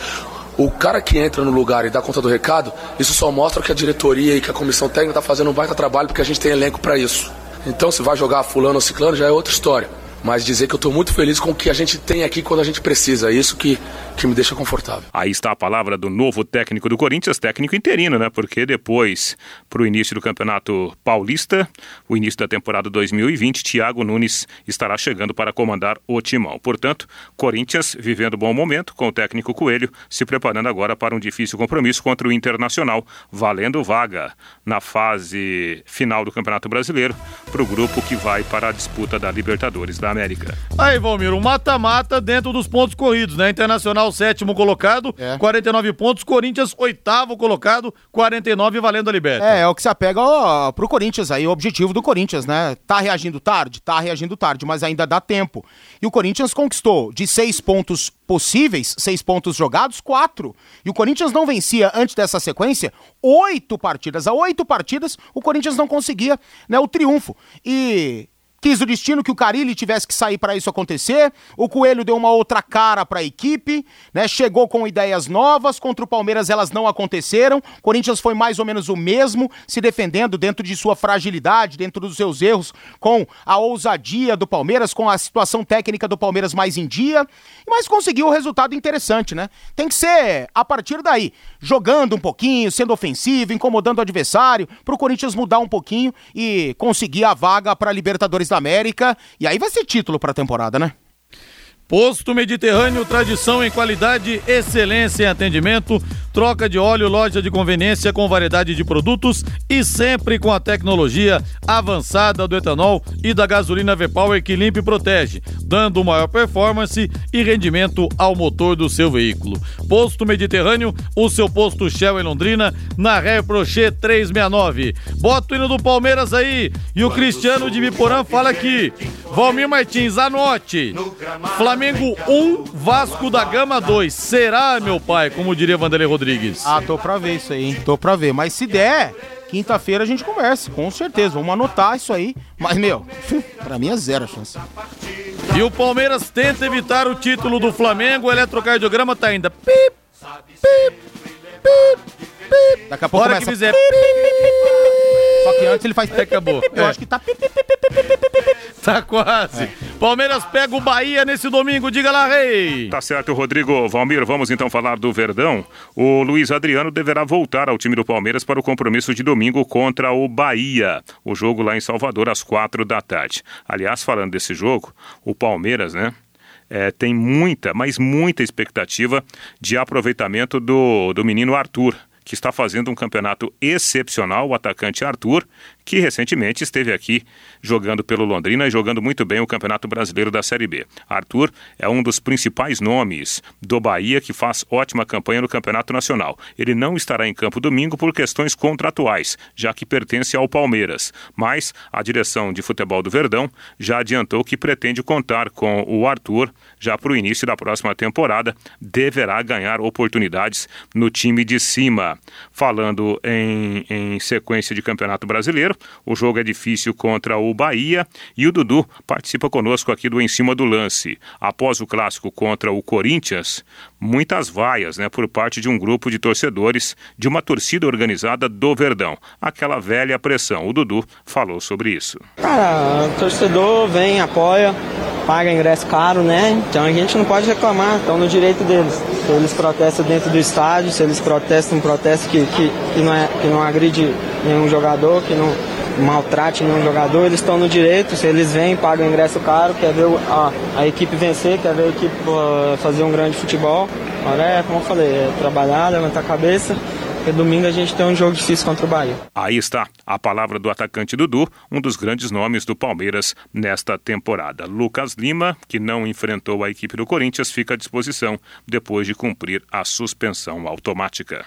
O cara que entra no lugar e dá conta do recado, isso só mostra que a diretoria e que a comissão técnica está fazendo um baita trabalho porque a gente tem elenco para isso. Então, se vai jogar fulano ou ciclano, já é outra história. Mas dizer que eu estou muito feliz com o que a gente tem aqui quando a gente precisa. É isso que, que me deixa confortável. Aí está a palavra do novo técnico do Corinthians, técnico interino, né? Porque depois, para o início do Campeonato Paulista, o início da temporada 2020, Thiago Nunes estará chegando para comandar o timão. Portanto, Corinthians vivendo bom momento com o técnico Coelho, se preparando agora para um difícil compromisso contra o Internacional, valendo vaga na fase final do Campeonato Brasileiro para o grupo que vai para a disputa da Libertadores da América. Aí, Valmir, um mata-mata dentro dos pontos corridos, né? Internacional, sétimo colocado, É. 49 pontos. Corinthians, oitavo colocado, 49 valendo a Liberta. É, é o que se apega ó, pro Corinthians aí, o objetivo do Corinthians, né? Tá reagindo tarde? Tá reagindo tarde, mas ainda dá tempo. E o Corinthians conquistou de seis pontos possíveis, seis pontos jogados, quatro. E o Corinthians não vencia antes dessa sequência oito partidas. A oito partidas, o Corinthians não conseguia né, o triunfo. E quis o destino que o Carilli tivesse que sair para isso acontecer. O Coelho deu uma outra cara para a equipe, né? Chegou com ideias novas, contra o Palmeiras elas não aconteceram. O Corinthians foi mais ou menos o mesmo, se defendendo dentro de sua fragilidade, dentro dos seus erros, com a ousadia do Palmeiras, com a situação técnica do Palmeiras mais em dia, mas conseguiu um resultado interessante, né? Tem que ser a partir daí, jogando um pouquinho, sendo ofensivo, incomodando o adversário, pro Corinthians mudar um pouquinho e conseguir a vaga para Libertadores da América, e aí vai ser título pra temporada, né? Posto Mediterrâneo, tradição em qualidade, excelência em atendimento, troca de óleo, loja de conveniência com variedade de produtos e sempre com a tecnologia avançada do etanol e da gasolina V-Power que limpa e protege, dando maior performance e rendimento ao motor do seu veículo. Posto Mediterrâneo, o seu posto Shell em Londrina, na Ré Prochet 369. Bota o hino do Palmeiras aí e o Cristiano de Viporã fala aqui. Valmir Martins, anote. Flamengo 1, Vasco da Gama 2. Será, meu pai, como diria Vanderlei Rodrigues? Ah, tô pra ver isso aí, hein? Tô pra ver. Mas se der, quinta-feira a gente conversa, com certeza. Vamos anotar isso aí. Mas, meu, pra mim é zero a chance. E o Palmeiras tenta evitar o título do Flamengo. O eletrocardiograma tá ainda. Pip, pip, pip, pip. Daqui a pouco Hora começa... que fizer. Só que antes ele faz... Acabou. Eu É. acho que tá... Tá quase. Palmeiras pega o Bahia nesse domingo, diga lá, Rei. Tá certo, Rodrigo. Valmir, vamos então falar do Verdão. O Luiz Adriano deverá voltar ao time do Palmeiras para o compromisso de domingo contra o Bahia. O jogo lá em Salvador às quatro da tarde. Aliás, falando desse jogo, o Palmeiras, né? É, tem muita, mas muita expectativa de aproveitamento do, do menino Arthur que está fazendo um campeonato excepcional, o atacante Arthur, que recentemente esteve aqui jogando pelo Londrina e jogando muito bem o Campeonato Brasileiro da Série B. Arthur é um dos principais nomes do Bahia que faz ótima campanha no Campeonato Nacional. Ele não estará em campo domingo por questões contratuais, já que pertence ao Palmeiras, mas a direção de futebol do Verdão já adiantou que pretende contar com o Arthur já para o início da próxima temporada, deverá ganhar oportunidades no time de cima. Falando em, em sequência de Campeonato Brasileiro, o jogo é difícil contra o Bahia e o Dudu participa conosco aqui do Em Cima do Lance. Após o clássico contra o Corinthians, muitas vaias né, por parte de um grupo de torcedores de uma torcida organizada do Verdão. Aquela velha pressão. O Dudu falou sobre isso. Cara, o torcedor vem, apoia, paga ingresso caro, né? Então a gente não pode reclamar, estão no direito deles. Se eles protestam dentro do estádio, se eles protestam um protesto que, que, que, não, é, que não agride nenhum jogador, que não maltrate nenhum jogador, eles estão no direito, se eles vêm, pagam ingresso caro, quer ver a, a equipe vencer, quer ver a equipe uh, fazer um grande futebol. Agora é, como eu falei, é trabalhar, levantar a cabeça porque domingo a gente tem um jogo difícil contra o Bahia. Aí está a palavra do atacante Dudu, um dos grandes nomes do Palmeiras nesta temporada. Lucas Lima, que não enfrentou a equipe do Corinthians, fica à disposição depois de cumprir a suspensão automática.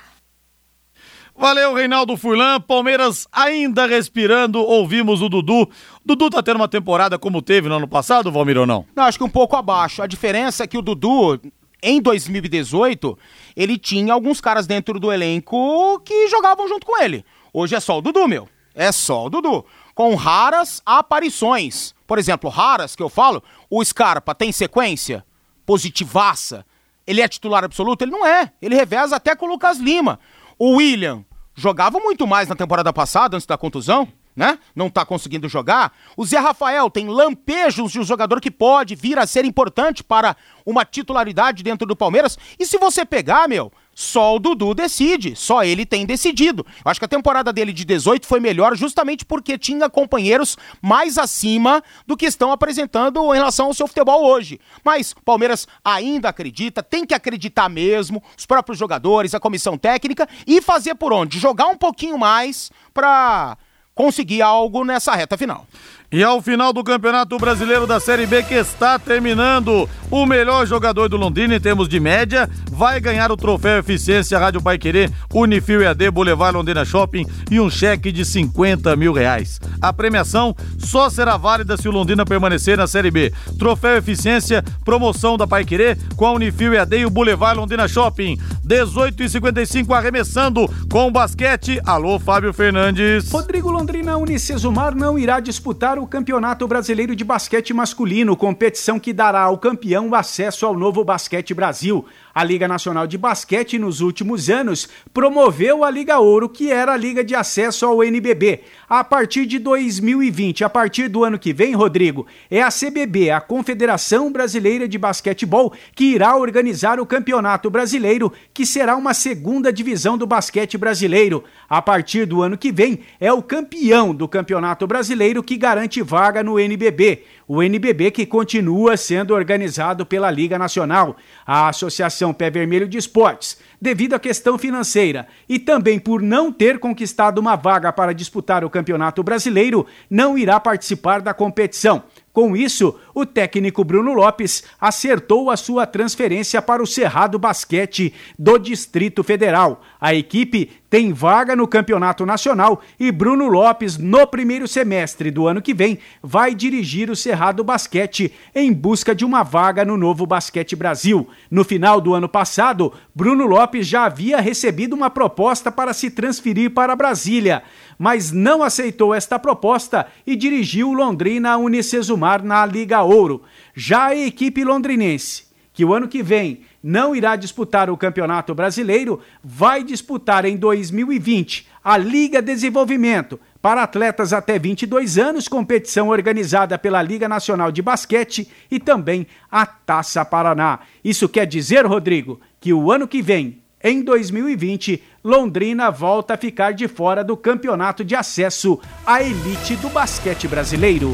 Valeu, Reinaldo Furlan. Palmeiras ainda respirando. Ouvimos o Dudu. Dudu tá tendo uma temporada como teve no ano passado, Valmir, ou não? Não, acho que um pouco abaixo. A diferença é que o Dudu, em 2018, ele tinha alguns caras dentro do elenco que jogavam junto com ele. Hoje é só o Dudu, meu. É só o Dudu. Com raras aparições. Por exemplo, raras que eu falo, o Scarpa tem sequência positivaça. Ele é titular absoluto? Ele não é. Ele reveza até com o Lucas Lima. O William jogava muito mais na temporada passada, antes da contusão né? Não tá conseguindo jogar. O Zé Rafael tem lampejos de um jogador que pode vir a ser importante para uma titularidade dentro do Palmeiras. E se você pegar, meu, só o Dudu decide, só ele tem decidido. Eu acho que a temporada dele de 18 foi melhor justamente porque tinha companheiros mais acima do que estão apresentando em relação ao seu futebol hoje. Mas o Palmeiras ainda acredita, tem que acreditar mesmo, os próprios jogadores, a comissão técnica e fazer por onde? Jogar um pouquinho mais para conseguir algo nessa reta final. E ao final do Campeonato Brasileiro da Série B que está terminando, o melhor jogador do Londrina em termos de média vai ganhar o troféu Eficiência Rádio Pai Querer, Unifil EAD Boulevard Londrina Shopping e um cheque de 50 mil reais. A premiação só será válida se o Londrina permanecer na Série B. Troféu Eficiência, promoção da Pai Querer com a Unifil EAD e o Boulevard Londrina Shopping. 18 e 55 arremessando com o basquete. Alô, Fábio Fernandes. Rodrigo Londrina Unicesumar não irá disputar o Campeonato Brasileiro de Basquete Masculino, competição que dará ao campeão acesso ao novo Basquete Brasil. A Liga Nacional de Basquete, nos últimos anos, promoveu a Liga Ouro, que era a liga de acesso ao NBB. A partir de 2020, a partir do ano que vem, Rodrigo, é a CBB, a Confederação Brasileira de Basquetebol, que irá organizar o Campeonato Brasileiro, que será uma segunda divisão do basquete brasileiro. A partir do ano que vem, é o campeão do Campeonato Brasileiro que garante vaga no NBB o NBB que continua sendo organizado pela Liga Nacional, a Associação Pé Vermelho de Esportes, devido à questão financeira e também por não ter conquistado uma vaga para disputar o Campeonato Brasileiro, não irá participar da competição. Com isso, o técnico Bruno Lopes acertou a sua transferência para o Cerrado Basquete do Distrito Federal. A equipe tem vaga no Campeonato Nacional e Bruno Lopes, no primeiro semestre do ano que vem, vai dirigir o Cerrado Basquete em busca de uma vaga no novo Basquete Brasil. No final do ano passado, Bruno Lopes já havia recebido uma proposta para se transferir para Brasília mas não aceitou esta proposta e dirigiu Londrina a Unicesumar na Liga Ouro. Já a equipe londrinense, que o ano que vem não irá disputar o Campeonato Brasileiro, vai disputar em 2020 a Liga Desenvolvimento para atletas até 22 anos, competição organizada pela Liga Nacional de Basquete e também a Taça Paraná. Isso quer dizer, Rodrigo, que o ano que vem, em 2020, Londrina volta a ficar de fora do campeonato de acesso à elite do basquete brasileiro.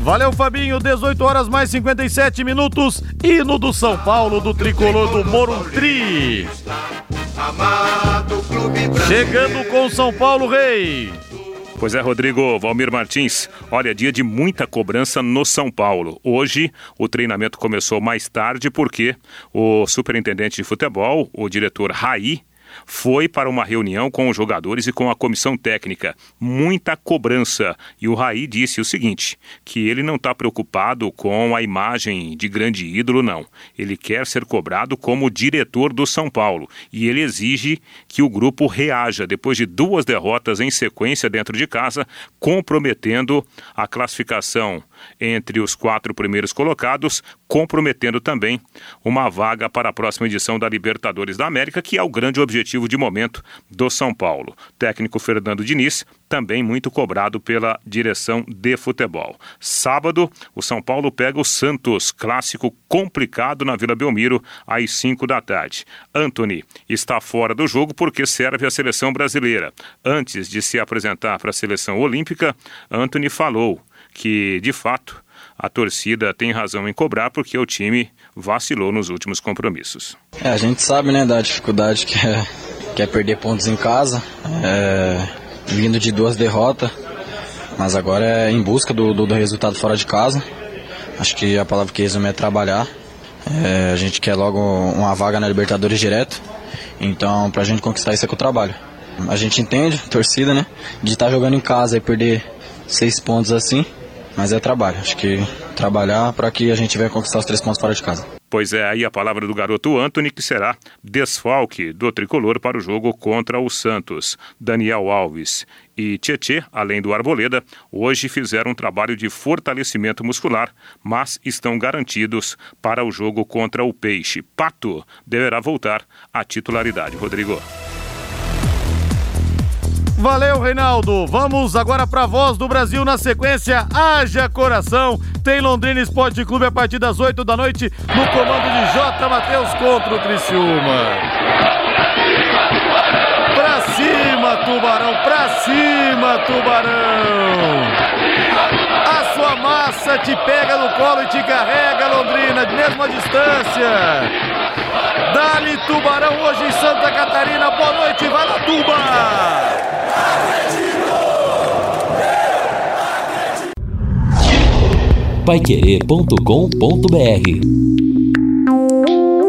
Valeu, Fabinho. 18 horas mais 57 minutos. Hino do São Paulo, do tricolor do Morumbi. Chegando com São Paulo, Rei. Pois é, Rodrigo Valmir Martins. Olha, dia de muita cobrança no São Paulo. Hoje o treinamento começou mais tarde porque o superintendente de futebol, o diretor Raí, foi para uma reunião com os jogadores e com a comissão técnica. Muita cobrança. E o Raí disse o seguinte: que ele não está preocupado com a imagem de grande ídolo, não. Ele quer ser cobrado como diretor do São Paulo. E ele exige que o grupo reaja depois de duas derrotas em sequência dentro de casa, comprometendo a classificação entre os quatro primeiros colocados, comprometendo também uma vaga para a próxima edição da Libertadores da América, que é o grande objetivo de momento do São Paulo. Técnico Fernando Diniz, também muito cobrado pela direção de futebol. Sábado, o São Paulo pega o Santos, clássico complicado na Vila Belmiro, às 5 da tarde. Anthony está fora do jogo porque serve a seleção brasileira. Antes de se apresentar para a seleção olímpica, Anthony falou que, de fato, a torcida tem razão em cobrar porque o time vacilou nos últimos compromissos. É, a gente sabe, né, da dificuldade que é, que é perder pontos em casa, é, vindo de duas derrotas, mas agora é em busca do, do, do, resultado fora de casa. Acho que a palavra que resume é trabalhar. É, a gente quer logo uma vaga na Libertadores direto, então pra gente conquistar isso é com o trabalho. A gente entende, torcida, né, de estar tá jogando em casa e perder seis pontos assim, mas é trabalho. Acho que trabalhar para que a gente venha conquistar os três pontos fora de casa. Pois é, aí a palavra do garoto Anthony, que será desfalque do tricolor para o jogo contra o Santos. Daniel Alves e Tietê, além do Arboleda, hoje fizeram um trabalho de fortalecimento muscular, mas estão garantidos para o jogo contra o Peixe. Pato deverá voltar à titularidade. Rodrigo. Valeu, Reinaldo. Vamos agora para a voz do Brasil na sequência. Haja coração. Tem Londrina Esporte Clube a partir das 8 da noite no comando de J. Matheus contra o Criciúma. Pra cima, Tubarão. Pra cima, Tubarão. A sua massa te pega no colo e te carrega, Londrina, mesmo a distância. Dali Tubarão hoje em Santa Catarina. Boa noite, vai lá, Tuba! Paiquerê.com.br